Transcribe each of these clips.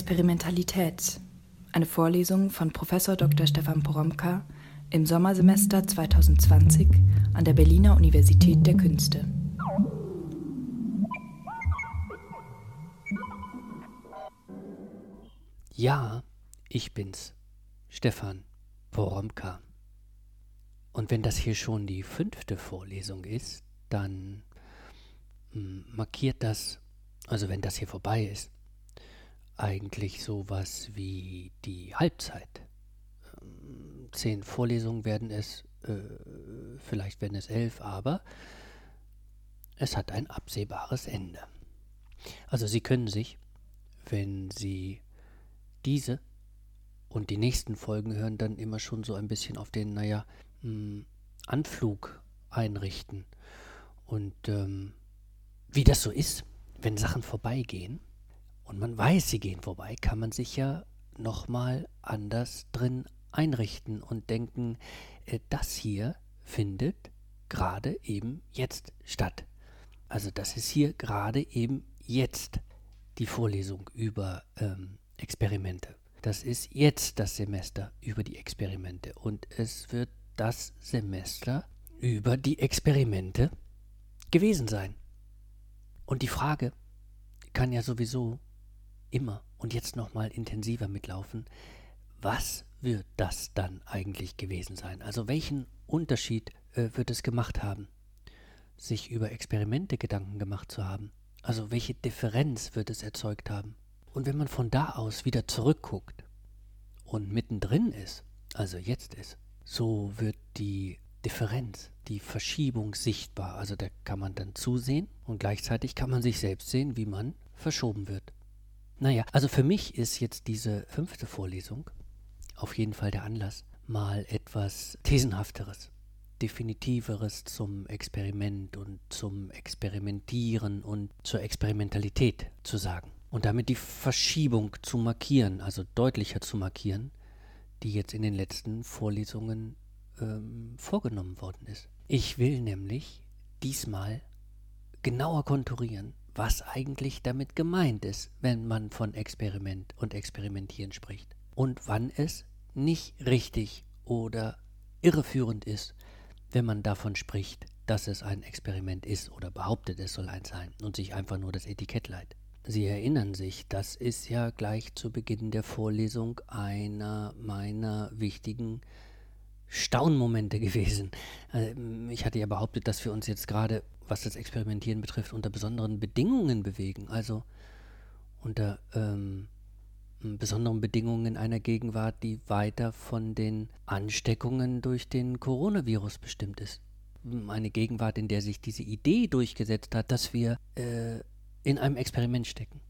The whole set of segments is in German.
Experimentalität. Eine Vorlesung von Prof. Dr. Stefan Poromka im Sommersemester 2020 an der Berliner Universität der Künste. Ja, ich bin's, Stefan Poromka. Und wenn das hier schon die fünfte Vorlesung ist, dann hm, markiert das, also wenn das hier vorbei ist, eigentlich sowas wie die Halbzeit. Ähm, zehn Vorlesungen werden es, äh, vielleicht werden es elf, aber es hat ein absehbares Ende. Also Sie können sich, wenn Sie diese und die nächsten Folgen hören, dann immer schon so ein bisschen auf den, naja, hm, Anflug einrichten. Und ähm, wie das so ist, wenn Sachen vorbeigehen und man weiß, sie gehen vorbei, kann man sich ja nochmal anders drin einrichten und denken, äh, das hier findet gerade eben jetzt statt. Also das ist hier gerade eben jetzt die Vorlesung über ähm, Experimente. Das ist jetzt das Semester über die Experimente und es wird das Semester über die Experimente gewesen sein. Und die Frage kann ja sowieso immer und jetzt nochmal intensiver mitlaufen, was wird das dann eigentlich gewesen sein? Also welchen Unterschied äh, wird es gemacht haben, sich über Experimente Gedanken gemacht zu haben? Also welche Differenz wird es erzeugt haben? Und wenn man von da aus wieder zurückguckt und mittendrin ist, also jetzt ist, so wird die Differenz, die Verschiebung sichtbar. Also da kann man dann zusehen und gleichzeitig kann man sich selbst sehen, wie man verschoben wird. Naja, also für mich ist jetzt diese fünfte Vorlesung auf jeden Fall der Anlass, mal etwas Thesenhafteres, Definitiveres zum Experiment und zum Experimentieren und zur Experimentalität zu sagen. Und damit die Verschiebung zu markieren, also deutlicher zu markieren, die jetzt in den letzten Vorlesungen ähm, vorgenommen worden ist. Ich will nämlich diesmal genauer konturieren, was eigentlich damit gemeint ist, wenn man von Experiment und Experimentieren spricht. Und wann es nicht richtig oder irreführend ist, wenn man davon spricht, dass es ein Experiment ist oder behauptet, es soll eins sein und sich einfach nur das Etikett leiht. Sie erinnern sich, das ist ja gleich zu Beginn der Vorlesung einer meiner wichtigen Staunmomente gewesen. Ähm, ich hatte ja behauptet, dass wir uns jetzt gerade, was das Experimentieren betrifft, unter besonderen Bedingungen bewegen. Also unter ähm, besonderen Bedingungen in einer Gegenwart, die weiter von den Ansteckungen durch den Coronavirus bestimmt ist. Eine Gegenwart, in der sich diese Idee durchgesetzt hat, dass wir äh, in einem Experiment stecken.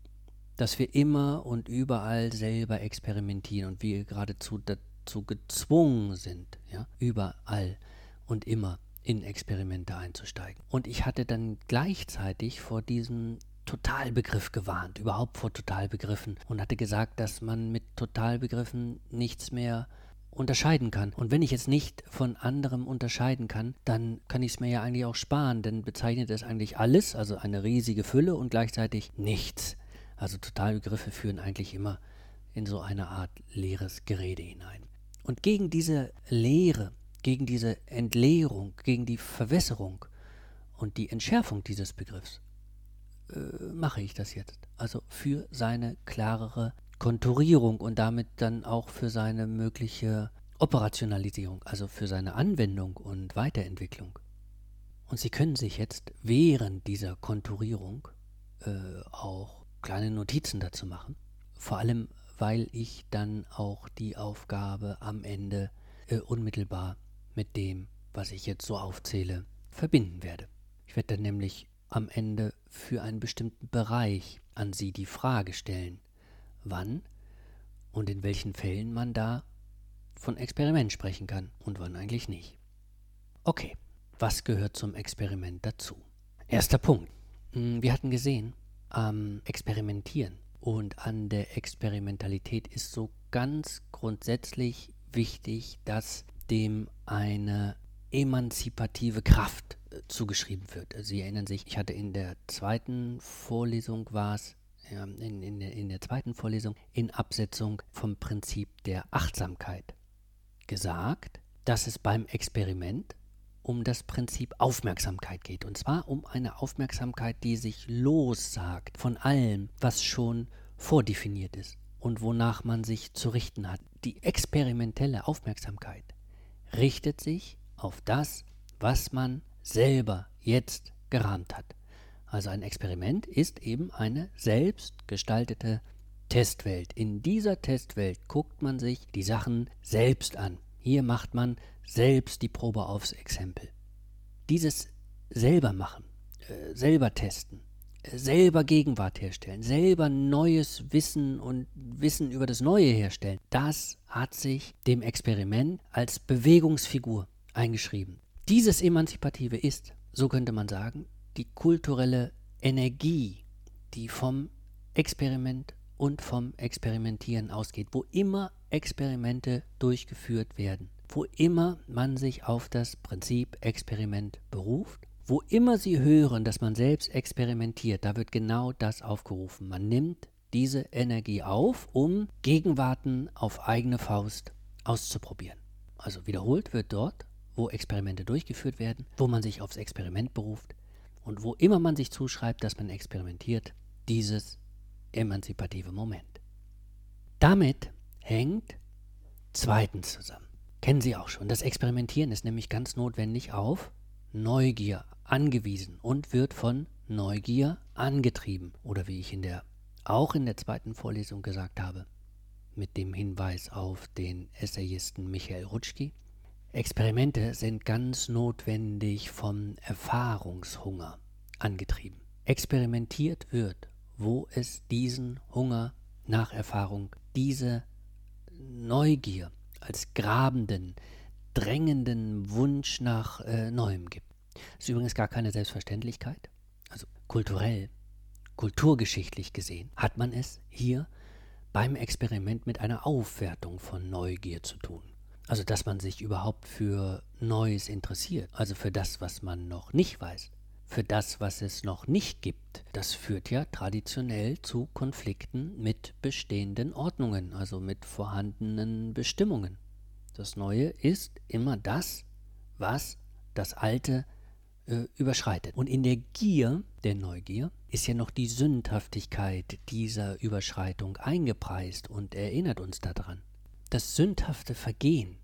Dass wir immer und überall selber experimentieren und wir geradezu dazu gezwungen sind, ja, überall und immer in Experimente einzusteigen. Und ich hatte dann gleichzeitig vor diesem Totalbegriff gewarnt, überhaupt vor Totalbegriffen und hatte gesagt, dass man mit Totalbegriffen nichts mehr unterscheiden kann. Und wenn ich jetzt nicht von anderem unterscheiden kann, dann kann ich es mir ja eigentlich auch sparen, denn bezeichnet es eigentlich alles, also eine riesige Fülle und gleichzeitig nichts. Also Totalbegriffe führen eigentlich immer in so eine Art leeres Gerede hinein. Und gegen diese Leere, gegen diese Entleerung, gegen die Verwässerung und die Entschärfung dieses Begriffs äh, mache ich das jetzt. Also für seine klarere Konturierung und damit dann auch für seine mögliche Operationalisierung, also für seine Anwendung und Weiterentwicklung. Und Sie können sich jetzt während dieser Konturierung äh, auch kleine Notizen dazu machen. Vor allem, weil ich dann auch die Aufgabe am Ende äh, unmittelbar mit dem, was ich jetzt so aufzähle, verbinden werde. Ich werde dann nämlich am Ende für einen bestimmten Bereich an Sie die Frage stellen, wann und in welchen Fällen man da von Experiment sprechen kann und wann eigentlich nicht. Okay, was gehört zum Experiment dazu? Erster Punkt. Hm, wir hatten gesehen, am Experimentieren und an der Experimentalität ist so ganz grundsätzlich wichtig, dass dem eine emanzipative Kraft äh, zugeschrieben wird. Sie erinnern sich, ich hatte in der zweiten Vorlesung war es in, in, in der zweiten Vorlesung in Absetzung vom Prinzip der Achtsamkeit gesagt, dass es beim Experiment um das Prinzip Aufmerksamkeit geht. Und zwar um eine Aufmerksamkeit, die sich lossagt von allem, was schon vordefiniert ist und wonach man sich zu richten hat. Die experimentelle Aufmerksamkeit richtet sich auf das, was man selber jetzt gerahmt hat. Also ein Experiment ist eben eine selbstgestaltete Testwelt. In dieser Testwelt guckt man sich die Sachen selbst an. Hier macht man selbst die Probe aufs Exempel. Dieses selber machen, äh, selber testen, selber Gegenwart herstellen, selber neues Wissen und Wissen über das Neue herstellen, das hat sich dem Experiment als Bewegungsfigur eingeschrieben. Dieses Emanzipative ist, so könnte man sagen, die kulturelle Energie, die vom Experiment und vom Experimentieren ausgeht, wo immer Experimente durchgeführt werden, wo immer man sich auf das Prinzip Experiment beruft, wo immer Sie hören, dass man selbst experimentiert, da wird genau das aufgerufen. Man nimmt diese Energie auf, um Gegenwarten auf eigene Faust auszuprobieren. Also wiederholt wird dort, wo Experimente durchgeführt werden, wo man sich aufs Experiment beruft, und wo immer man sich zuschreibt, dass man experimentiert, dieses emanzipative Moment. Damit hängt zweitens zusammen. Kennen Sie auch schon. Das Experimentieren ist nämlich ganz notwendig auf Neugier angewiesen und wird von Neugier angetrieben. Oder wie ich in der, auch in der zweiten Vorlesung gesagt habe, mit dem Hinweis auf den Essayisten Michael Rutschki, Experimente sind ganz notwendig vom Erfahrungshunger angetrieben. Experimentiert wird, wo es diesen Hunger nach Erfahrung, diese Neugier als grabenden, drängenden Wunsch nach äh, Neuem gibt. Das ist übrigens gar keine Selbstverständlichkeit. Also kulturell, kulturgeschichtlich gesehen, hat man es hier beim Experiment mit einer Aufwertung von Neugier zu tun. Also, dass man sich überhaupt für Neues interessiert, also für das, was man noch nicht weiß, für das, was es noch nicht gibt. Das führt ja traditionell zu Konflikten mit bestehenden Ordnungen, also mit vorhandenen Bestimmungen. Das Neue ist immer das, was das Alte äh, überschreitet. Und in der Gier, der Neugier, ist ja noch die Sündhaftigkeit dieser Überschreitung eingepreist und erinnert uns daran das sündhafte Vergehen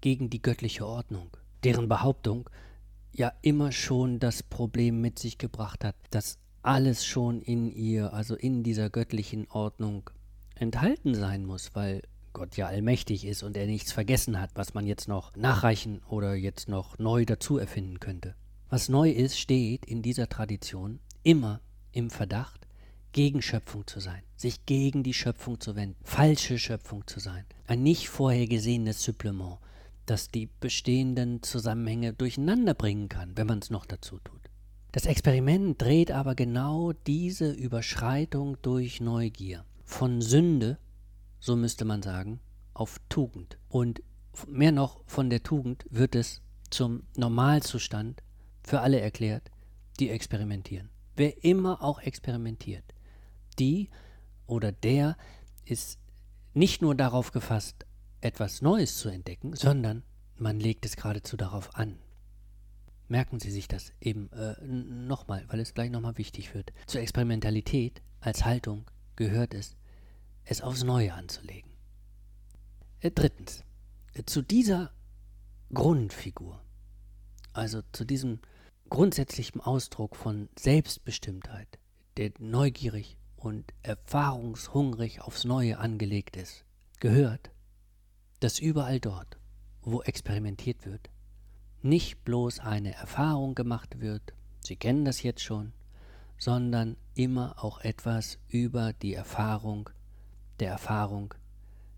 gegen die göttliche Ordnung, deren Behauptung ja immer schon das Problem mit sich gebracht hat, dass alles schon in ihr, also in dieser göttlichen Ordnung enthalten sein muss, weil Gott ja allmächtig ist und er nichts vergessen hat, was man jetzt noch nachreichen oder jetzt noch neu dazu erfinden könnte. Was neu ist, steht in dieser Tradition immer im Verdacht, gegen Schöpfung zu sein, sich gegen die Schöpfung zu wenden, falsche Schöpfung zu sein, ein nicht vorher gesehenes Supplement, das die bestehenden Zusammenhänge durcheinander bringen kann, wenn man es noch dazu tut. Das Experiment dreht aber genau diese Überschreitung durch Neugier von Sünde, so müsste man sagen, auf Tugend. Und mehr noch von der Tugend wird es zum Normalzustand für alle erklärt, die experimentieren. Wer immer auch experimentiert, die oder der ist nicht nur darauf gefasst, etwas Neues zu entdecken, sondern man legt es geradezu darauf an. Merken Sie sich das eben äh, nochmal, weil es gleich nochmal wichtig wird. Zur Experimentalität als Haltung gehört es, es aufs Neue anzulegen. Äh, drittens, äh, zu dieser Grundfigur, also zu diesem grundsätzlichen Ausdruck von Selbstbestimmtheit, der neugierig und erfahrungshungrig aufs Neue angelegt ist, gehört, dass überall dort, wo experimentiert wird, nicht bloß eine Erfahrung gemacht wird, Sie kennen das jetzt schon, sondern immer auch etwas über die Erfahrung der Erfahrung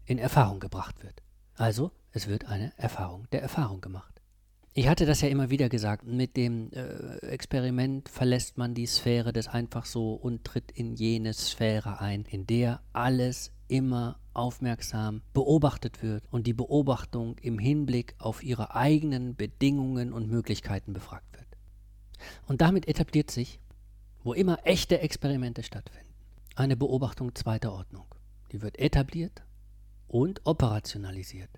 in Erfahrung gebracht wird. Also es wird eine Erfahrung der Erfahrung gemacht. Ich hatte das ja immer wieder gesagt, mit dem äh, Experiment verlässt man die Sphäre des einfach so und tritt in jene Sphäre ein, in der alles immer aufmerksam beobachtet wird und die Beobachtung im Hinblick auf ihre eigenen Bedingungen und Möglichkeiten befragt wird. Und damit etabliert sich, wo immer echte Experimente stattfinden, eine Beobachtung zweiter Ordnung. Die wird etabliert und operationalisiert.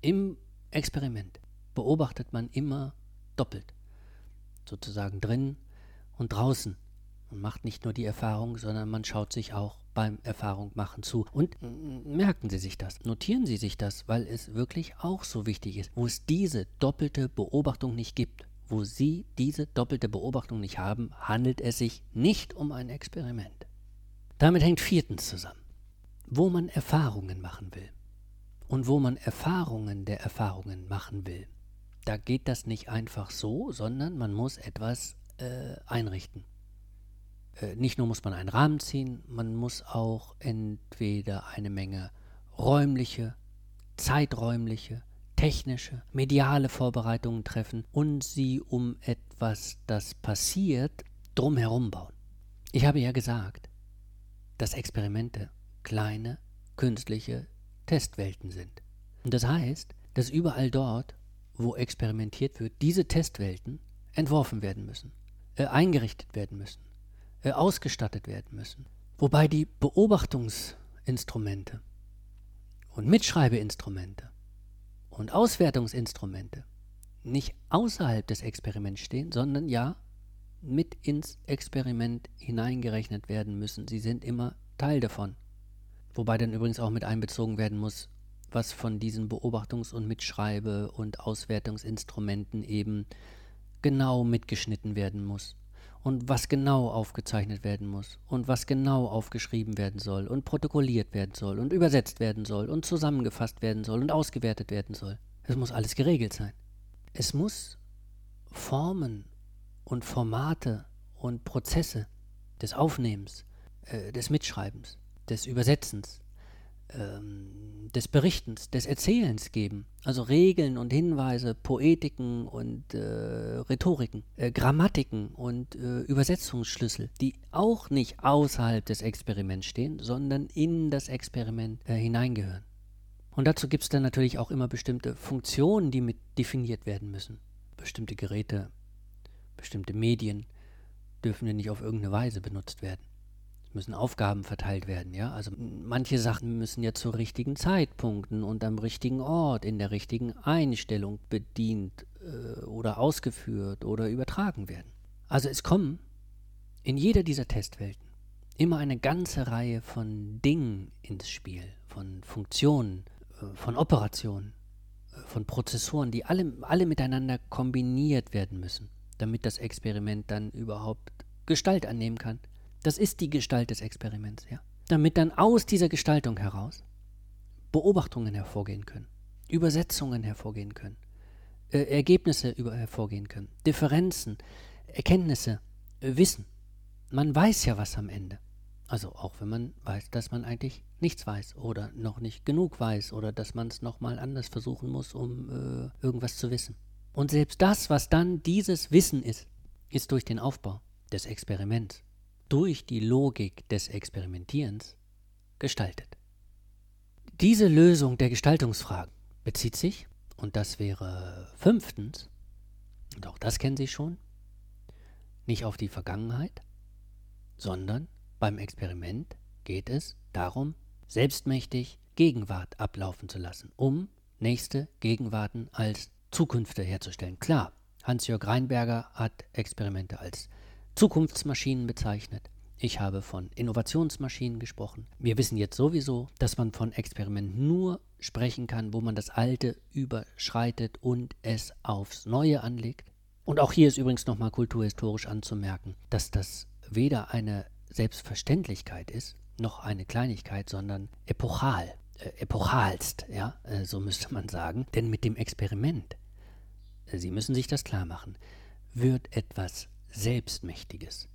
Im Experiment beobachtet man immer doppelt, sozusagen drin und draußen. Man macht nicht nur die Erfahrung, sondern man schaut sich auch beim Erfahrungmachen zu. Und merken Sie sich das, notieren Sie sich das, weil es wirklich auch so wichtig ist, wo es diese doppelte Beobachtung nicht gibt, wo Sie diese doppelte Beobachtung nicht haben, handelt es sich nicht um ein Experiment. Damit hängt viertens zusammen, wo man Erfahrungen machen will und wo man Erfahrungen der Erfahrungen machen will. Da geht das nicht einfach so, sondern man muss etwas äh, einrichten. Äh, nicht nur muss man einen Rahmen ziehen, man muss auch entweder eine Menge räumliche, zeiträumliche, technische, mediale Vorbereitungen treffen und sie um etwas, das passiert, drumherum bauen. Ich habe ja gesagt, dass Experimente kleine, künstliche Testwelten sind. Und das heißt, dass überall dort, wo experimentiert wird, diese Testwelten entworfen werden müssen, äh, eingerichtet werden müssen, äh, ausgestattet werden müssen. Wobei die Beobachtungsinstrumente und Mitschreibeinstrumente und Auswertungsinstrumente nicht außerhalb des Experiments stehen, sondern ja mit ins Experiment hineingerechnet werden müssen. Sie sind immer Teil davon. Wobei dann übrigens auch mit einbezogen werden muss, was von diesen Beobachtungs- und Mitschreibe- und Auswertungsinstrumenten eben genau mitgeschnitten werden muss und was genau aufgezeichnet werden muss und was genau aufgeschrieben werden soll und protokolliert werden soll und übersetzt werden soll und zusammengefasst werden soll und ausgewertet werden soll. Es muss alles geregelt sein. Es muss Formen und Formate und Prozesse des Aufnehmens, äh, des Mitschreibens, des Übersetzens, ähm, des Berichtens, des Erzählens geben. Also Regeln und Hinweise, Poetiken und äh, Rhetoriken, äh, Grammatiken und äh, Übersetzungsschlüssel, die auch nicht außerhalb des Experiments stehen, sondern in das Experiment äh, hineingehören. Und dazu gibt es dann natürlich auch immer bestimmte Funktionen, die mit definiert werden müssen. Bestimmte Geräte, bestimmte Medien dürfen ja nicht auf irgendeine Weise benutzt werden müssen Aufgaben verteilt werden, ja. Also manche Sachen müssen ja zu richtigen Zeitpunkten und am richtigen Ort, in der richtigen Einstellung bedient äh, oder ausgeführt oder übertragen werden. Also es kommen in jeder dieser Testwelten immer eine ganze Reihe von Dingen ins Spiel, von Funktionen, äh, von Operationen, äh, von Prozessoren, die alle, alle miteinander kombiniert werden müssen, damit das Experiment dann überhaupt Gestalt annehmen kann. Das ist die Gestalt des Experiments, ja. Damit dann aus dieser Gestaltung heraus Beobachtungen hervorgehen können, Übersetzungen hervorgehen können, äh, Ergebnisse über, hervorgehen können, Differenzen, Erkenntnisse, äh, Wissen. Man weiß ja was am Ende. Also auch wenn man weiß, dass man eigentlich nichts weiß oder noch nicht genug weiß oder dass man es nochmal anders versuchen muss, um äh, irgendwas zu wissen. Und selbst das, was dann dieses Wissen ist, ist durch den Aufbau des Experiments durch die Logik des Experimentierens gestaltet. Diese Lösung der Gestaltungsfragen bezieht sich, und das wäre fünftens, und auch das kennen Sie schon, nicht auf die Vergangenheit, sondern beim Experiment geht es darum, selbstmächtig Gegenwart ablaufen zu lassen, um nächste Gegenwarten als Zukünfte herzustellen. Klar, Hans-Jörg Reinberger hat Experimente als Zukunftsmaschinen bezeichnet. Ich habe von Innovationsmaschinen gesprochen. Wir wissen jetzt sowieso, dass man von Experiment nur sprechen kann, wo man das Alte überschreitet und es aufs Neue anlegt. Und auch hier ist übrigens nochmal kulturhistorisch anzumerken, dass das weder eine Selbstverständlichkeit ist, noch eine Kleinigkeit, sondern epochal, äh, epochalst, ja, äh, so müsste man sagen. Denn mit dem Experiment, äh, Sie müssen sich das klar machen, wird etwas Selbstmächtiges,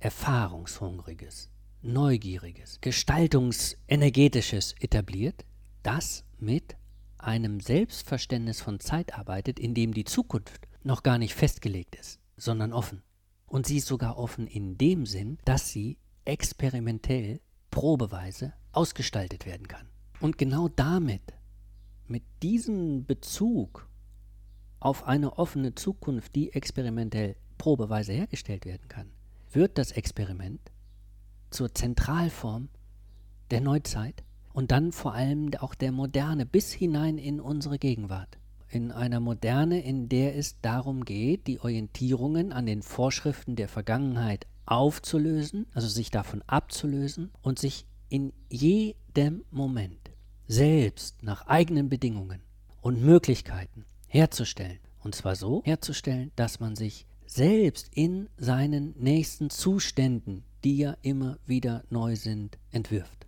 Erfahrungshungriges, Neugieriges, Gestaltungsenergetisches etabliert, das mit einem Selbstverständnis von Zeit arbeitet, in dem die Zukunft noch gar nicht festgelegt ist, sondern offen. Und sie ist sogar offen in dem Sinn, dass sie experimentell, probeweise ausgestaltet werden kann. Und genau damit, mit diesem Bezug auf eine offene Zukunft, die experimentell probeweise hergestellt werden kann, wird das Experiment zur Zentralform der Neuzeit und dann vor allem auch der Moderne bis hinein in unsere Gegenwart. In einer Moderne, in der es darum geht, die Orientierungen an den Vorschriften der Vergangenheit aufzulösen, also sich davon abzulösen und sich in jedem Moment selbst nach eigenen Bedingungen und Möglichkeiten herzustellen. Und zwar so herzustellen, dass man sich selbst in seinen nächsten Zuständen, die ja immer wieder neu sind, entwirft.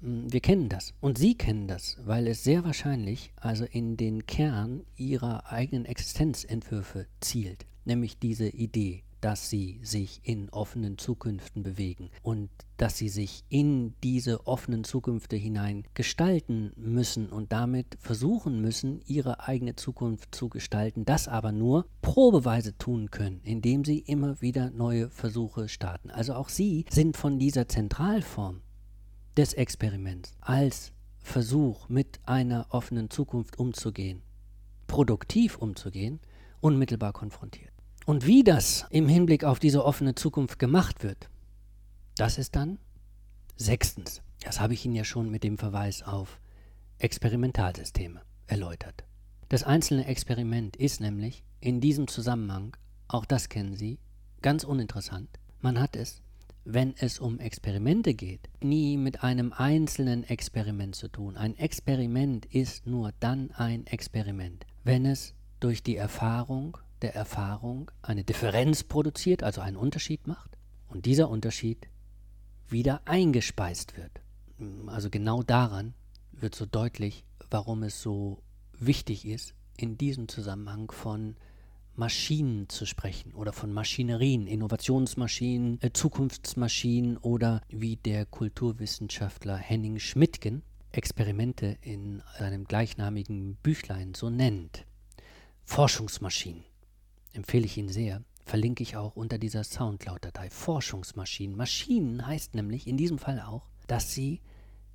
Hm, wir kennen das und Sie kennen das, weil es sehr wahrscheinlich also in den Kern Ihrer eigenen Existenzentwürfe zielt, nämlich diese Idee dass sie sich in offenen Zukünften bewegen und dass sie sich in diese offenen Zukünfte hinein gestalten müssen und damit versuchen müssen, ihre eigene Zukunft zu gestalten, das aber nur probeweise tun können, indem sie immer wieder neue Versuche starten. Also auch sie sind von dieser Zentralform des Experiments als Versuch mit einer offenen Zukunft umzugehen, produktiv umzugehen, unmittelbar konfrontiert. Und wie das im Hinblick auf diese offene Zukunft gemacht wird, das ist dann sechstens. Das habe ich Ihnen ja schon mit dem Verweis auf Experimentalsysteme erläutert. Das einzelne Experiment ist nämlich in diesem Zusammenhang, auch das kennen Sie, ganz uninteressant. Man hat es, wenn es um Experimente geht, nie mit einem einzelnen Experiment zu tun. Ein Experiment ist nur dann ein Experiment, wenn es durch die Erfahrung der Erfahrung eine Differenz produziert, also einen Unterschied macht, und dieser Unterschied wieder eingespeist wird. Also genau daran wird so deutlich, warum es so wichtig ist, in diesem Zusammenhang von Maschinen zu sprechen oder von Maschinerien, Innovationsmaschinen, äh, Zukunftsmaschinen oder wie der Kulturwissenschaftler Henning Schmidtgen Experimente in seinem gleichnamigen Büchlein so nennt. Forschungsmaschinen empfehle ich Ihnen sehr, verlinke ich auch unter dieser Soundcloud-Datei. Forschungsmaschinen. Maschinen heißt nämlich in diesem Fall auch, dass sie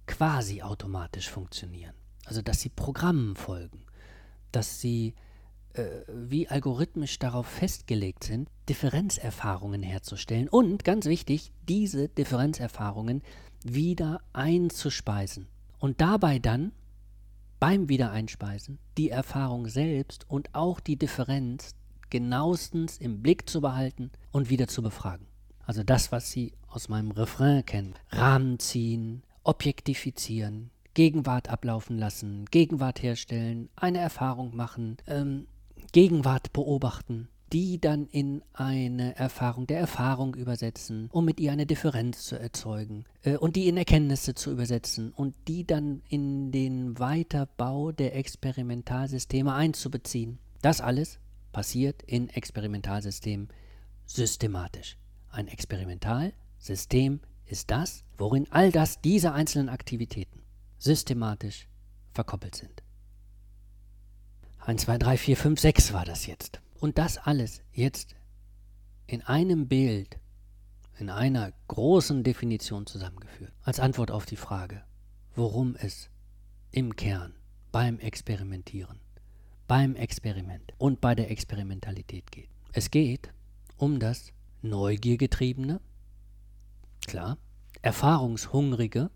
quasi automatisch funktionieren. Also dass sie Programmen folgen, dass sie äh, wie algorithmisch darauf festgelegt sind, Differenzerfahrungen herzustellen und, ganz wichtig, diese Differenzerfahrungen wieder einzuspeisen und dabei dann beim Wiedereinspeisen die Erfahrung selbst und auch die Differenz genauestens im Blick zu behalten und wieder zu befragen. Also das, was Sie aus meinem Refrain kennen. Rahmen ziehen, objektifizieren, Gegenwart ablaufen lassen, Gegenwart herstellen, eine Erfahrung machen, ähm, Gegenwart beobachten, die dann in eine Erfahrung der Erfahrung übersetzen, um mit ihr eine Differenz zu erzeugen äh, und die in Erkenntnisse zu übersetzen und die dann in den Weiterbau der Experimentalsysteme einzubeziehen. Das alles passiert in Experimentalsystemen systematisch. Ein Experimentalsystem ist das, worin all das, diese einzelnen Aktivitäten systematisch verkoppelt sind. 1, 2, 3, 4, 5, 6 war das jetzt. Und das alles jetzt in einem Bild, in einer großen Definition zusammengeführt. Als Antwort auf die Frage, worum es im Kern beim Experimentieren beim Experiment und bei der Experimentalität geht. Es geht um das Neugiergetriebene, klar, Erfahrungshungrige,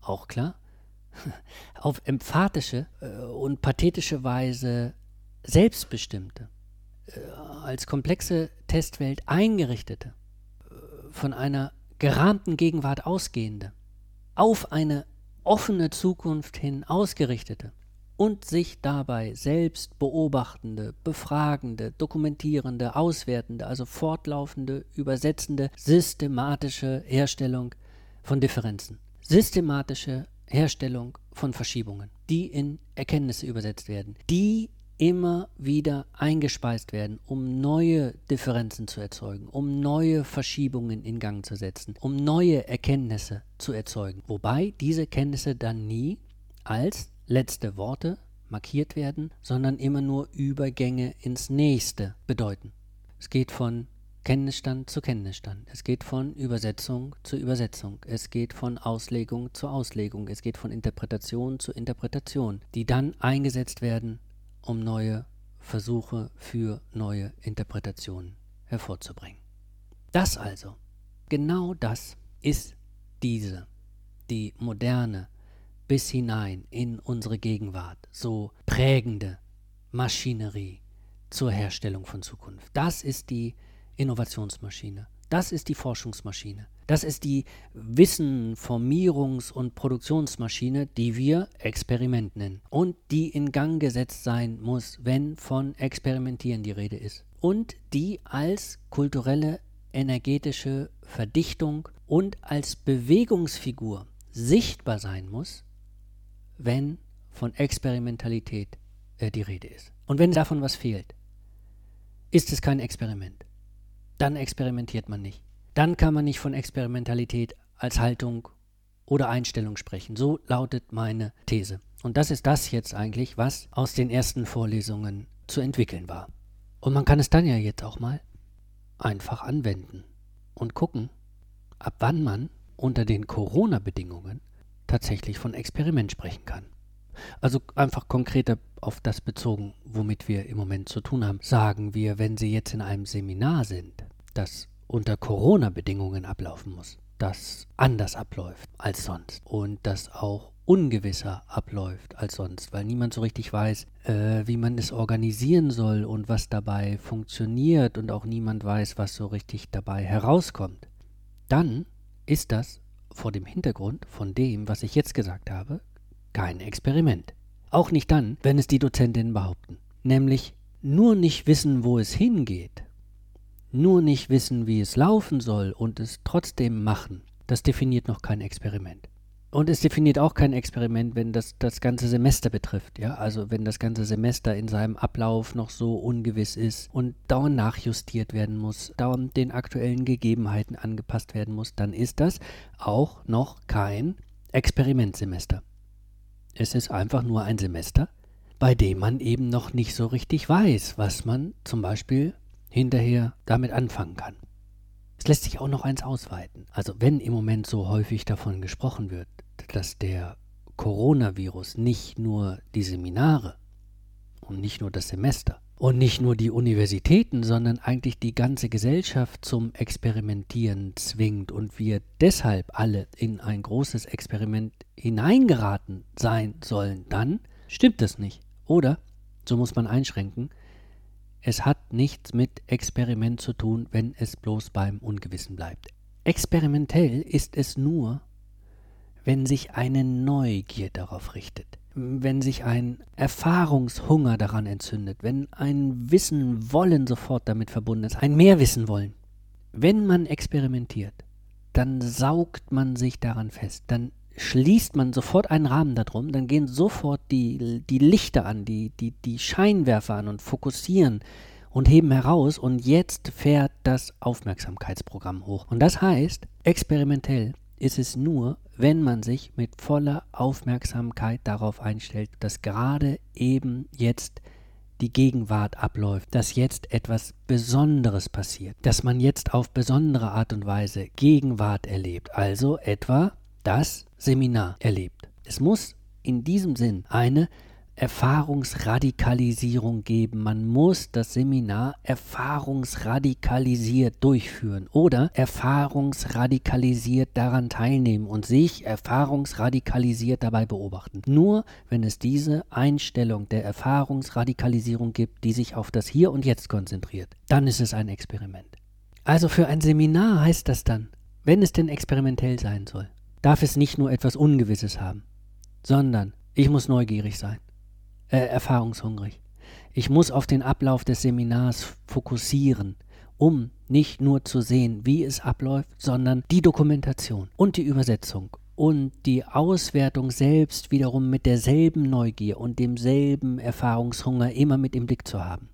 auch klar, auf emphatische äh, und pathetische Weise selbstbestimmte, äh, als komplexe Testwelt eingerichtete, äh, von einer gerahmten Gegenwart ausgehende, auf eine offene Zukunft hin ausgerichtete, und sich dabei selbst beobachtende, befragende, dokumentierende, auswertende, also fortlaufende, übersetzende, systematische Herstellung von Differenzen, systematische Herstellung von Verschiebungen, die in Erkenntnisse übersetzt werden, die immer wieder eingespeist werden, um neue Differenzen zu erzeugen, um neue Verschiebungen in Gang zu setzen, um neue Erkenntnisse zu erzeugen. Wobei diese Kenntnisse dann nie als letzte Worte markiert werden, sondern immer nur Übergänge ins nächste bedeuten. Es geht von Kenntnisstand zu Kenntnisstand. Es geht von Übersetzung zu Übersetzung. Es geht von Auslegung zu Auslegung. Es geht von Interpretation zu Interpretation, die dann eingesetzt werden, um neue Versuche für neue Interpretationen hervorzubringen. Das also genau das ist diese, die moderne, bis hinein in unsere Gegenwart, so prägende Maschinerie zur Herstellung von Zukunft. Das ist die Innovationsmaschine. Das ist die Forschungsmaschine. Das ist die Wissenformierungs- und Produktionsmaschine, die wir Experiment nennen und die in Gang gesetzt sein muss, wenn von Experimentieren die Rede ist. Und die als kulturelle, energetische Verdichtung und als Bewegungsfigur sichtbar sein muss, wenn von Experimentalität äh, die Rede ist. Und wenn davon was fehlt, ist es kein Experiment. Dann experimentiert man nicht. Dann kann man nicht von Experimentalität als Haltung oder Einstellung sprechen. So lautet meine These. Und das ist das jetzt eigentlich, was aus den ersten Vorlesungen zu entwickeln war. Und man kann es dann ja jetzt auch mal einfach anwenden und gucken, ab wann man unter den Corona-Bedingungen tatsächlich von Experiment sprechen kann. Also einfach konkreter auf das bezogen, womit wir im Moment zu tun haben. Sagen wir, wenn Sie jetzt in einem Seminar sind, das unter Corona-Bedingungen ablaufen muss, das anders abläuft als sonst und das auch ungewisser abläuft als sonst, weil niemand so richtig weiß, äh, wie man es organisieren soll und was dabei funktioniert und auch niemand weiß, was so richtig dabei herauskommt, dann ist das vor dem Hintergrund von dem, was ich jetzt gesagt habe, kein Experiment. Auch nicht dann, wenn es die Dozentinnen behaupten. Nämlich nur nicht wissen, wo es hingeht, nur nicht wissen, wie es laufen soll und es trotzdem machen, das definiert noch kein Experiment. Und es definiert auch kein Experiment, wenn das das ganze Semester betrifft. Ja? Also wenn das ganze Semester in seinem Ablauf noch so ungewiss ist und dauernd nachjustiert werden muss, dauernd den aktuellen Gegebenheiten angepasst werden muss, dann ist das auch noch kein Experimentsemester. Es ist einfach nur ein Semester, bei dem man eben noch nicht so richtig weiß, was man zum Beispiel hinterher damit anfangen kann. Es lässt sich auch noch eins ausweiten. Also wenn im Moment so häufig davon gesprochen wird, dass der Coronavirus nicht nur die Seminare und nicht nur das Semester und nicht nur die Universitäten, sondern eigentlich die ganze Gesellschaft zum Experimentieren zwingt und wir deshalb alle in ein großes Experiment hineingeraten sein sollen, dann stimmt das nicht. Oder, so muss man einschränken, es hat nichts mit Experiment zu tun, wenn es bloß beim Ungewissen bleibt. Experimentell ist es nur, wenn sich eine Neugier darauf richtet, wenn sich ein Erfahrungshunger daran entzündet, wenn ein Wissen wollen sofort damit verbunden ist, ein Mehrwissen wollen. Wenn man experimentiert, dann saugt man sich daran fest, dann schließt man sofort einen Rahmen darum, dann gehen sofort die, die Lichter an, die, die, die Scheinwerfer an und fokussieren und heben heraus und jetzt fährt das Aufmerksamkeitsprogramm hoch. Und das heißt, experimentell ist es nur, wenn man sich mit voller Aufmerksamkeit darauf einstellt, dass gerade eben jetzt die Gegenwart abläuft, dass jetzt etwas Besonderes passiert, dass man jetzt auf besondere Art und Weise Gegenwart erlebt, also etwa das Seminar erlebt. Es muss in diesem Sinn eine Erfahrungsradikalisierung geben. Man muss das Seminar erfahrungsradikalisiert durchführen oder erfahrungsradikalisiert daran teilnehmen und sich erfahrungsradikalisiert dabei beobachten. Nur wenn es diese Einstellung der Erfahrungsradikalisierung gibt, die sich auf das Hier und Jetzt konzentriert, dann ist es ein Experiment. Also für ein Seminar heißt das dann, wenn es denn experimentell sein soll, darf es nicht nur etwas Ungewisses haben, sondern ich muss neugierig sein äh, erfahrungshungrig. Ich muss auf den Ablauf des Seminars fokussieren, um nicht nur zu sehen, wie es abläuft, sondern die Dokumentation und die Übersetzung und die Auswertung selbst wiederum mit derselben Neugier und demselben Erfahrungshunger immer mit im Blick zu haben.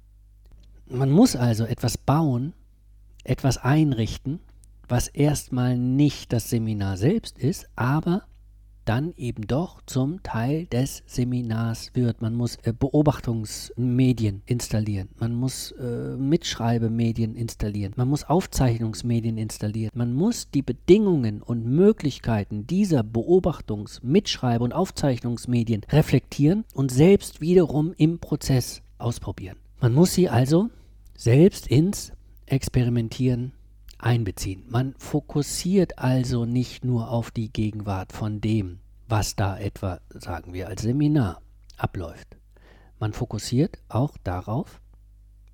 Man muss also etwas bauen, etwas einrichten, was erstmal nicht das Seminar selbst ist, aber dann eben doch zum Teil des Seminars wird. Man muss äh, Beobachtungsmedien installieren, man muss äh, Mitschreibemedien installieren, man muss Aufzeichnungsmedien installieren, man muss die Bedingungen und Möglichkeiten dieser Beobachtungs-, Mitschreibe- und Aufzeichnungsmedien reflektieren und selbst wiederum im Prozess ausprobieren. Man muss sie also selbst ins Experimentieren einbeziehen. Man fokussiert also nicht nur auf die Gegenwart von dem, was da etwa, sagen wir, als Seminar abläuft. Man fokussiert auch darauf,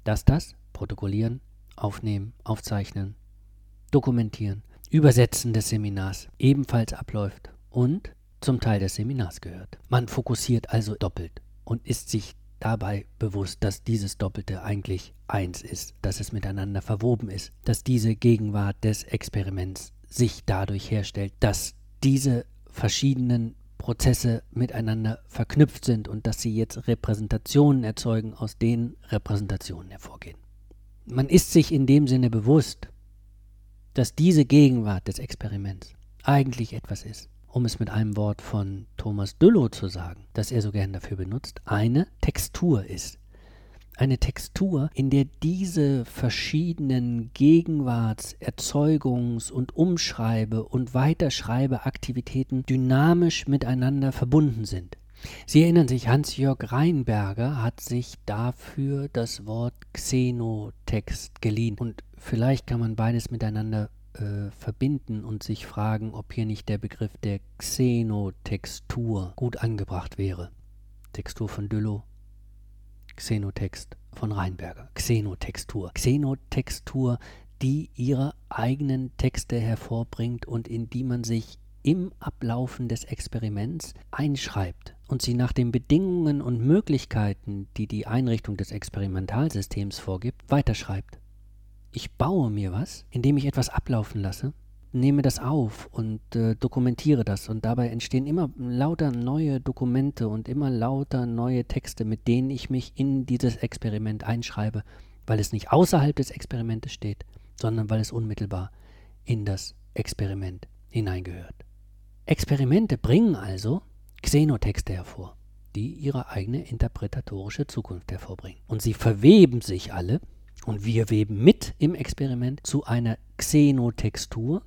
dass das Protokollieren, Aufnehmen, Aufzeichnen, Dokumentieren, Übersetzen des Seminars ebenfalls abläuft und zum Teil des Seminars gehört. Man fokussiert also doppelt und ist sich dabei bewusst, dass dieses Doppelte eigentlich eins ist, dass es miteinander verwoben ist, dass diese Gegenwart des Experiments sich dadurch herstellt, dass diese verschiedenen Prozesse miteinander verknüpft sind und dass sie jetzt Repräsentationen erzeugen, aus denen Repräsentationen hervorgehen. Man ist sich in dem Sinne bewusst, dass diese Gegenwart des Experiments eigentlich etwas ist, um es mit einem Wort von Thomas Düllow zu sagen, das er so gern dafür benutzt, eine Textur ist. Eine Textur, in der diese verschiedenen Gegenwarts-, Erzeugungs- und Umschreibe- und Weiterschreibeaktivitäten dynamisch miteinander verbunden sind. Sie erinnern sich, Hans-Jörg Reinberger hat sich dafür das Wort Xenotext geliehen. Und vielleicht kann man beides miteinander äh, verbinden und sich fragen, ob hier nicht der Begriff der Xenotextur gut angebracht wäre. Textur von Düllow, Xenotext von Reinberger. Xenotextur. Xenotextur, die ihre eigenen Texte hervorbringt und in die man sich im Ablaufen des Experiments einschreibt und sie nach den Bedingungen und Möglichkeiten, die die Einrichtung des Experimentalsystems vorgibt, weiterschreibt. Ich baue mir was, indem ich etwas ablaufen lasse, nehme das auf und äh, dokumentiere das und dabei entstehen immer lauter neue Dokumente und immer lauter neue Texte, mit denen ich mich in dieses Experiment einschreibe, weil es nicht außerhalb des Experimentes steht, sondern weil es unmittelbar in das Experiment hineingehört. Experimente bringen also Xenotexte hervor, die ihre eigene interpretatorische Zukunft hervorbringen. Und sie verweben sich alle und wir weben mit im Experiment zu einer Xenotextur,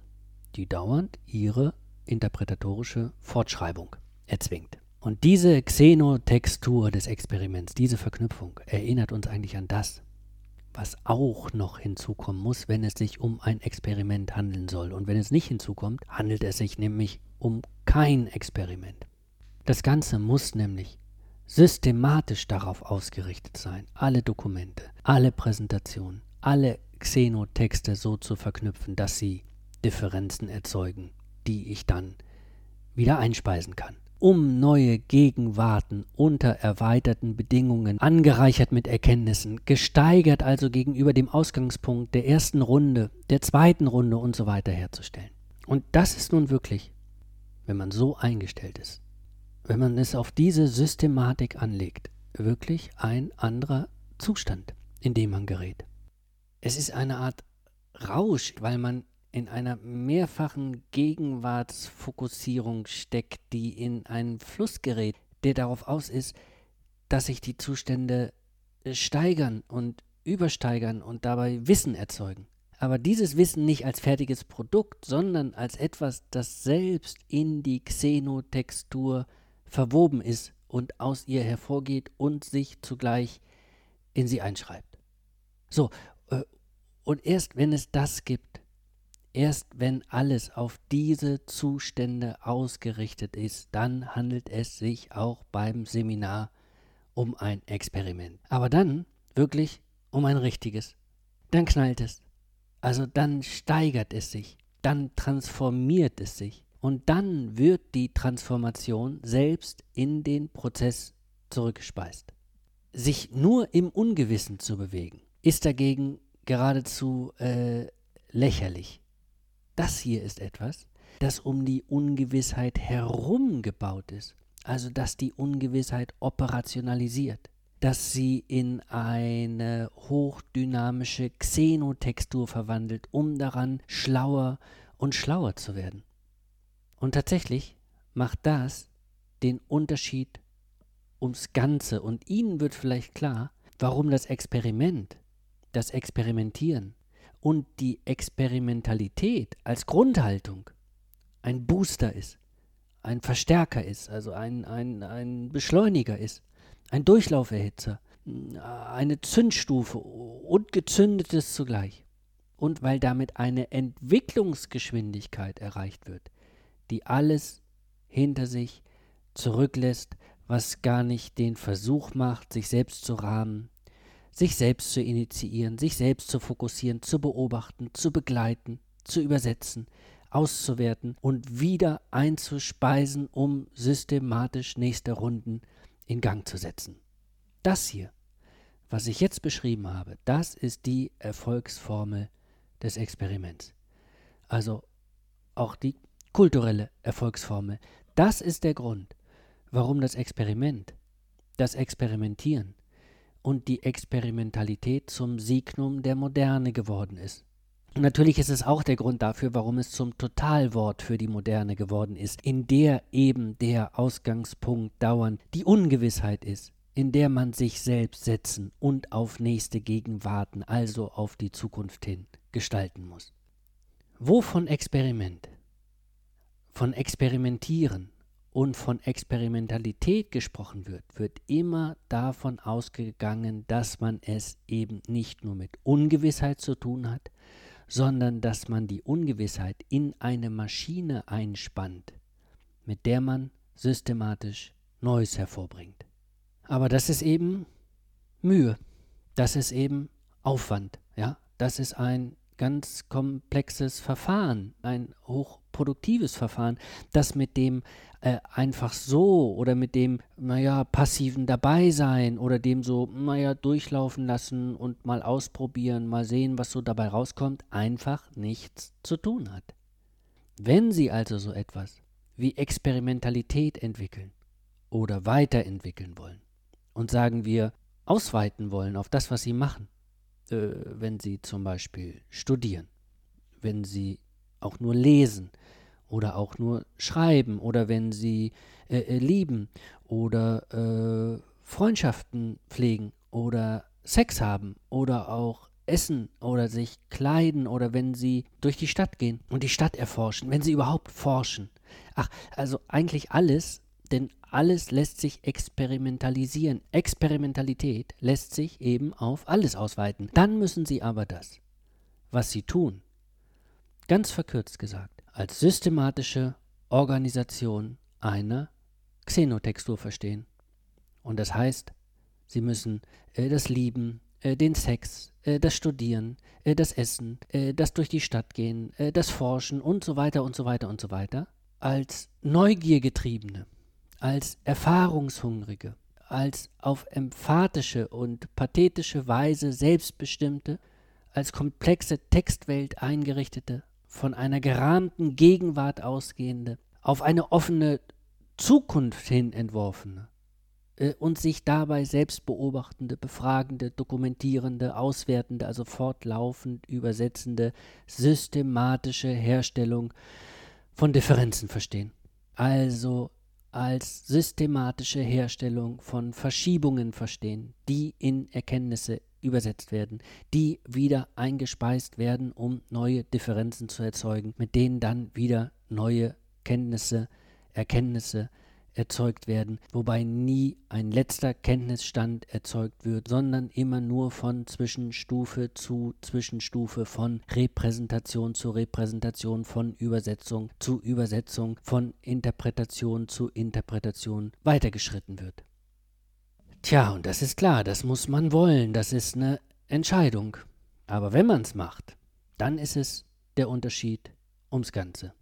die dauernd ihre interpretatorische Fortschreibung erzwingt. Und diese Xenotextur des Experiments, diese Verknüpfung, erinnert uns eigentlich an das, was auch noch hinzukommen muss, wenn es sich um ein Experiment handeln soll. Und wenn es nicht hinzukommt, handelt es sich nämlich um kein Experiment. Das Ganze muss nämlich systematisch darauf ausgerichtet sein, alle Dokumente, alle Präsentationen, alle Xenotexte so zu verknüpfen, dass sie Differenzen erzeugen, die ich dann wieder einspeisen kann. Um neue Gegenwarten unter erweiterten Bedingungen, angereichert mit Erkenntnissen, gesteigert also gegenüber dem Ausgangspunkt der ersten Runde, der zweiten Runde und so weiter herzustellen. Und das ist nun wirklich wenn man so eingestellt ist, wenn man es auf diese Systematik anlegt, wirklich ein anderer Zustand, in dem man gerät. Es ist eine Art Rausch, weil man in einer mehrfachen Gegenwartsfokussierung steckt, die in einen Fluss gerät, der darauf aus ist, dass sich die Zustände steigern und übersteigern und dabei Wissen erzeugen aber dieses Wissen nicht als fertiges Produkt, sondern als etwas, das selbst in die Xenotextur verwoben ist und aus ihr hervorgeht und sich zugleich in sie einschreibt. So, äh, und erst wenn es das gibt, erst wenn alles auf diese Zustände ausgerichtet ist, dann handelt es sich auch beim Seminar um ein Experiment. Aber dann wirklich um ein richtiges. Dann knallt es. Also dann steigert es sich, dann transformiert es sich und dann wird die Transformation selbst in den Prozess zurückgespeist. Sich nur im Ungewissen zu bewegen, ist dagegen geradezu äh, lächerlich. Das hier ist etwas, das um die Ungewissheit herum gebaut ist, also dass die Ungewissheit operationalisiert dass sie in eine hochdynamische Xenotextur verwandelt, um daran schlauer und schlauer zu werden. Und tatsächlich macht das den Unterschied ums Ganze und Ihnen wird vielleicht klar, warum das Experiment, das Experimentieren und die Experimentalität als Grundhaltung ein Booster ist, ein Verstärker ist, also ein, ein, ein Beschleuniger ist ein Durchlauferhitzer, eine Zündstufe und gezündetes zugleich. und weil damit eine Entwicklungsgeschwindigkeit erreicht wird, die alles hinter sich zurücklässt, was gar nicht den Versuch macht, sich selbst zu rahmen, sich selbst zu initiieren, sich selbst zu fokussieren, zu beobachten, zu begleiten, zu übersetzen, auszuwerten und wieder einzuspeisen, um systematisch nächste Runden in Gang zu setzen. Das hier, was ich jetzt beschrieben habe, das ist die Erfolgsformel des Experiments. Also auch die kulturelle Erfolgsformel. Das ist der Grund, warum das Experiment, das Experimentieren und die Experimentalität zum Signum der Moderne geworden ist. Und natürlich ist es auch der Grund dafür, warum es zum Totalwort für die Moderne geworden ist, in der eben der Ausgangspunkt dauernd die Ungewissheit ist, in der man sich selbst setzen und auf nächste Gegenwarten, also auf die Zukunft hin, gestalten muss. Wovon Experiment, von Experimentieren und von Experimentalität gesprochen wird, wird immer davon ausgegangen, dass man es eben nicht nur mit Ungewissheit zu tun hat, sondern dass man die Ungewissheit in eine Maschine einspannt, mit der man systematisch Neues hervorbringt. Aber das ist eben Mühe, das ist eben Aufwand, ja, das ist ein ganz komplexes Verfahren, ein hochproduktives Verfahren, das mit dem äh, einfach so oder mit dem, naja, passiven Dabeisein oder dem so, naja, durchlaufen lassen und mal ausprobieren, mal sehen, was so dabei rauskommt, einfach nichts zu tun hat. Wenn Sie also so etwas wie Experimentalität entwickeln oder weiterentwickeln wollen und sagen wir, ausweiten wollen auf das, was Sie machen, äh, wenn Sie zum Beispiel studieren, wenn Sie auch nur lesen oder auch nur schreiben oder wenn Sie äh, äh, lieben oder äh, Freundschaften pflegen oder Sex haben oder auch essen oder sich kleiden oder wenn sie durch die Stadt gehen und die Stadt erforschen, wenn sie überhaupt forschen. Ach, also eigentlich alles, denn alles lässt sich experimentalisieren. Experimentalität lässt sich eben auf alles ausweiten. Dann müssen Sie aber das, was Sie tun, ganz verkürzt gesagt, als systematische Organisation einer Xenotextur verstehen. Und das heißt, Sie müssen äh, das Lieben, äh, den Sex, äh, das Studieren, äh, das Essen, äh, das durch die Stadt gehen, äh, das Forschen und so weiter und so weiter und so weiter als Neugiergetriebene als erfahrungshungrige, als auf emphatische und pathetische Weise selbstbestimmte, als komplexe Textwelt eingerichtete, von einer gerahmten Gegenwart ausgehende, auf eine offene Zukunft hin entworfene äh, und sich dabei selbst beobachtende, befragende, dokumentierende, auswertende, also fortlaufend übersetzende, systematische Herstellung von Differenzen verstehen. Also als systematische Herstellung von Verschiebungen verstehen, die in Erkenntnisse übersetzt werden, die wieder eingespeist werden, um neue Differenzen zu erzeugen, mit denen dann wieder neue Kenntnisse, Erkenntnisse erzeugt werden, wobei nie ein letzter Kenntnisstand erzeugt wird, sondern immer nur von Zwischenstufe zu Zwischenstufe, von Repräsentation zu Repräsentation, von Übersetzung zu Übersetzung, von Interpretation zu Interpretation weitergeschritten wird. Tja, und das ist klar, das muss man wollen, das ist eine Entscheidung. Aber wenn man es macht, dann ist es der Unterschied ums Ganze.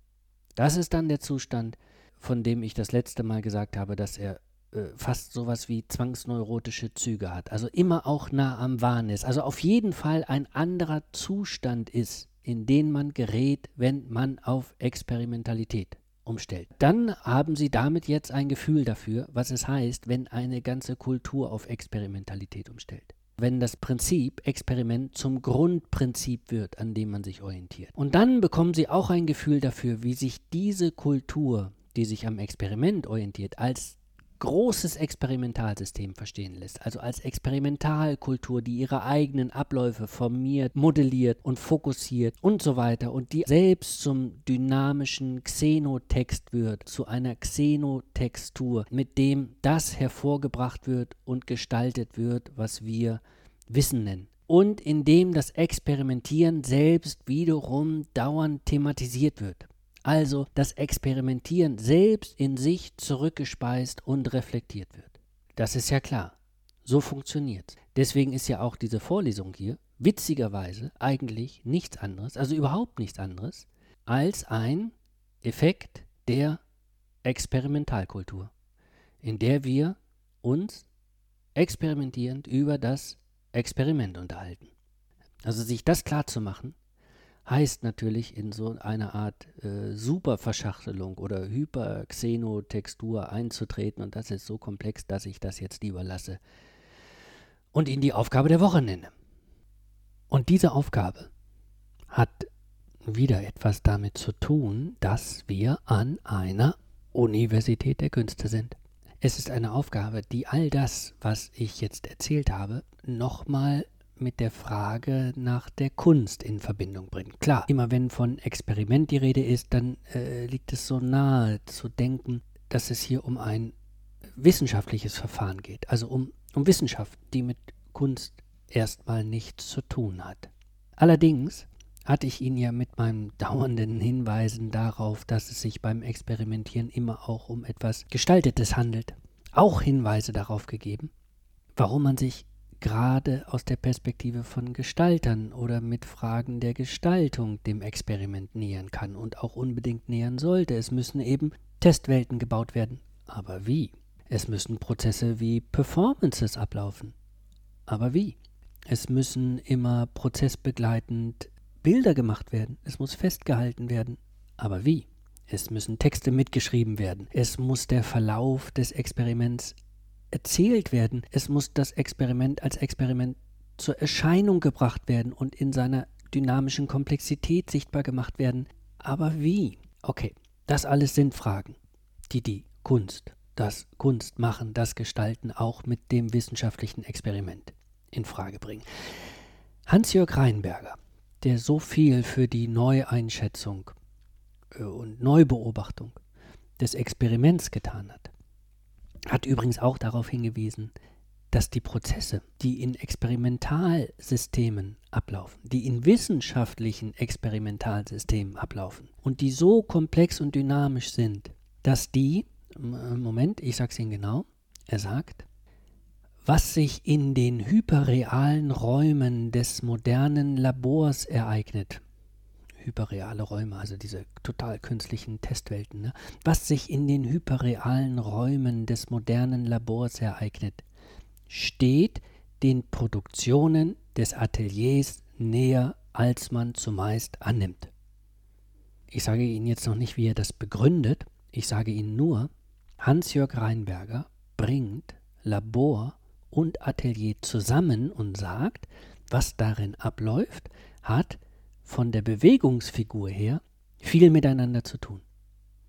Das ist dann der Zustand, von dem ich das letzte Mal gesagt habe, dass er äh, fast sowas wie zwangsneurotische Züge hat. Also immer auch nah am Wahn ist. Also auf jeden Fall ein anderer Zustand ist, in den man gerät, wenn man auf Experimentalität umstellt. Dann haben Sie damit jetzt ein Gefühl dafür, was es heißt, wenn eine ganze Kultur auf Experimentalität umstellt wenn das Prinzip Experiment zum Grundprinzip wird, an dem man sich orientiert. Und dann bekommen Sie auch ein Gefühl dafür, wie sich diese Kultur die sich am Experiment orientiert, als großes Experimentalsystem verstehen lässt, also als Experimentalkultur, die ihre eigenen Abläufe formiert, modelliert und fokussiert und so weiter und die selbst zum dynamischen Xenotext wird, zu einer Xenotextur, mit dem das hervorgebracht wird und gestaltet wird, was wir Wissen nennen. und in dem das Experimentieren selbst wiederum dauernd thematisiert wird. Also das Experimentieren selbst in sich zurückgespeist und reflektiert wird. Das ist ja klar. So funktioniert es. Deswegen ist ja auch diese Vorlesung hier witzigerweise eigentlich nichts anderes, also überhaupt nichts anderes, als ein Effekt der Experimentalkultur, in der wir uns experimentierend über das Experiment unterhalten. Also sich das klar zu machen, heißt natürlich in so einer Art äh, Superverschachtelung oder Hyperxenotextur einzutreten und das ist so komplex, dass ich das jetzt lieber lasse und Ihnen die Aufgabe der Woche nenne. Und diese Aufgabe hat wieder etwas damit zu tun, dass wir an einer Universität der Künste sind. Es ist eine Aufgabe, die all das, was ich jetzt erzählt habe, nochmal mit der Frage nach der Kunst in Verbindung bringt. Klar, immer wenn von Experiment die Rede ist, dann äh, liegt es so nahe zu denken, dass es hier um ein wissenschaftliches Verfahren geht, also um, um Wissenschaft, die mit Kunst erstmal nichts zu tun hat. Allerdings hatte ich Ihnen ja mit meinen dauernden Hinweisen darauf, dass es sich beim Experimentieren immer auch um etwas Gestaltetes handelt, auch Hinweise darauf gegeben, warum man sich gerade aus der Perspektive von Gestaltern oder mit Fragen der Gestaltung dem Experiment nähern kann und auch unbedingt nähern sollte. Es müssen eben Testwelten gebaut werden. Aber wie? Es müssen Prozesse wie Performances ablaufen. Aber wie? Es müssen immer prozessbegleitend Bilder gemacht werden. Es muss festgehalten werden. Aber wie? Es müssen Texte mitgeschrieben werden. Es muss der Verlauf des Experiments erzählt werden. Es muss das Experiment als Experiment zur Erscheinung gebracht werden und in seiner dynamischen Komplexität sichtbar gemacht werden. Aber wie? Okay, das alles sind Fragen, die die Kunst, das Kunstmachen, das Gestalten auch mit dem wissenschaftlichen Experiment in Frage bringen. Hans-Jörg Reinberger, der so viel für die Neueinschätzung äh, und Neubeobachtung des Experiments getan hat, hat übrigens auch darauf hingewiesen, dass die Prozesse, die in Experimentalsystemen ablaufen, die in wissenschaftlichen Experimentalsystemen ablaufen und die so komplex und dynamisch sind, dass die, Moment, ich sage es Ihnen genau, er sagt, was sich in den hyperrealen Räumen des modernen Labors ereignet, hyperreale Räume, also diese total künstlichen Testwelten, ne? was sich in den hyperrealen Räumen des modernen Labors ereignet, steht den Produktionen des Ateliers näher, als man zumeist annimmt. Ich sage Ihnen jetzt noch nicht, wie er das begründet, ich sage Ihnen nur, Hans-Jörg Reinberger bringt Labor und Atelier zusammen und sagt, was darin abläuft, hat von der Bewegungsfigur her viel miteinander zu tun.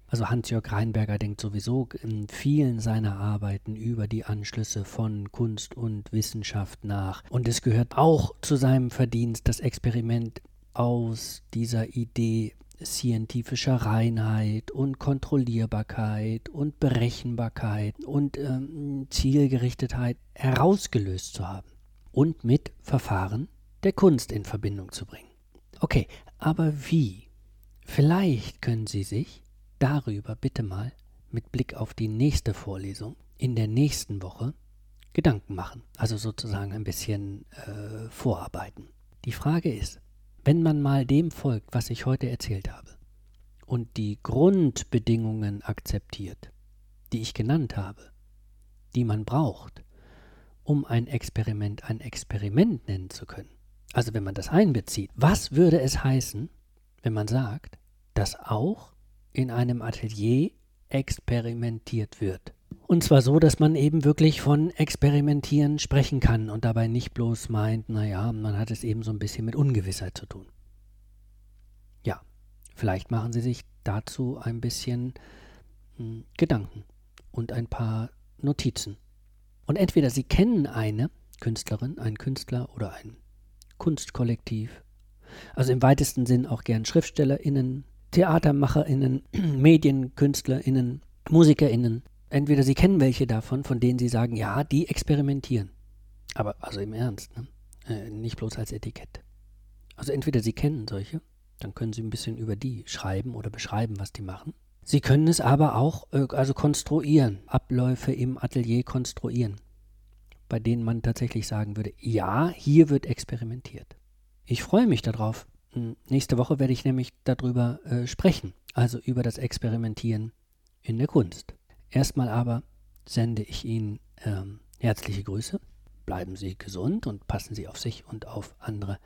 Also Hans-Jörg Reinberger denkt sowieso in vielen seiner Arbeiten über die Anschlüsse von Kunst und Wissenschaft nach. Und es gehört auch zu seinem Verdienst, das Experiment aus dieser Idee scientifischer Reinheit und Kontrollierbarkeit und Berechenbarkeit und ähm, Zielgerichtetheit herausgelöst zu haben und mit Verfahren der Kunst in Verbindung zu bringen. Okay, aber wie? Vielleicht können Sie sich darüber bitte mal mit Blick auf die nächste Vorlesung in der nächsten Woche Gedanken machen, also sozusagen ein bisschen äh, vorarbeiten. Die Frage ist, wenn man mal dem folgt, was ich heute erzählt habe, und die Grundbedingungen akzeptiert, die ich genannt habe, die man braucht, um ein Experiment ein Experiment nennen zu können, also wenn man das einbezieht, was würde es heißen, wenn man sagt, dass auch in einem Atelier experimentiert wird? Und zwar so, dass man eben wirklich von Experimentieren sprechen kann und dabei nicht bloß meint, naja, man hat es eben so ein bisschen mit Ungewissheit zu tun. Ja, vielleicht machen Sie sich dazu ein bisschen hm, Gedanken und ein paar Notizen. Und entweder Sie kennen eine Künstlerin, einen Künstler oder ein Kunstkollektiv, also im weitesten Sinn auch gern SchriftstellerInnen, TheatermacherInnen, MedienkünstlerInnen, MusikerInnen, entweder sie kennen welche davon, von denen sie sagen, ja, die experimentieren. Aber also im Ernst, ne? äh, nicht bloß als Etikett. Also entweder Sie kennen solche, dann können Sie ein bisschen über die schreiben oder beschreiben, was die machen. Sie können es aber auch äh, also konstruieren, Abläufe im Atelier konstruieren, bei denen man tatsächlich sagen würde, ja, hier wird experimentiert. Ich freue mich darauf. Hm, nächste Woche werde ich nämlich darüber äh, sprechen, also über das Experimentieren in der Kunst. Erstmal aber sende ich Ihnen ähm, herzliche Grüße. Bleiben Sie gesund und passen Sie auf sich und auf andere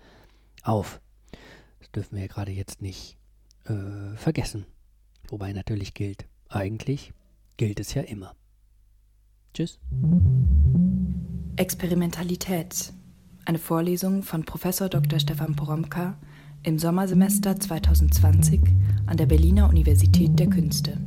auf. Das dürfen wir gerade jetzt nicht äh, vergessen. Wobei natürlich gilt, eigentlich gilt es ja immer. Tschüss. Experimentalität eine Vorlesung von Prof. Dr. Stefan Poromka im Sommersemester 2020 an der Berliner Universität der Künste.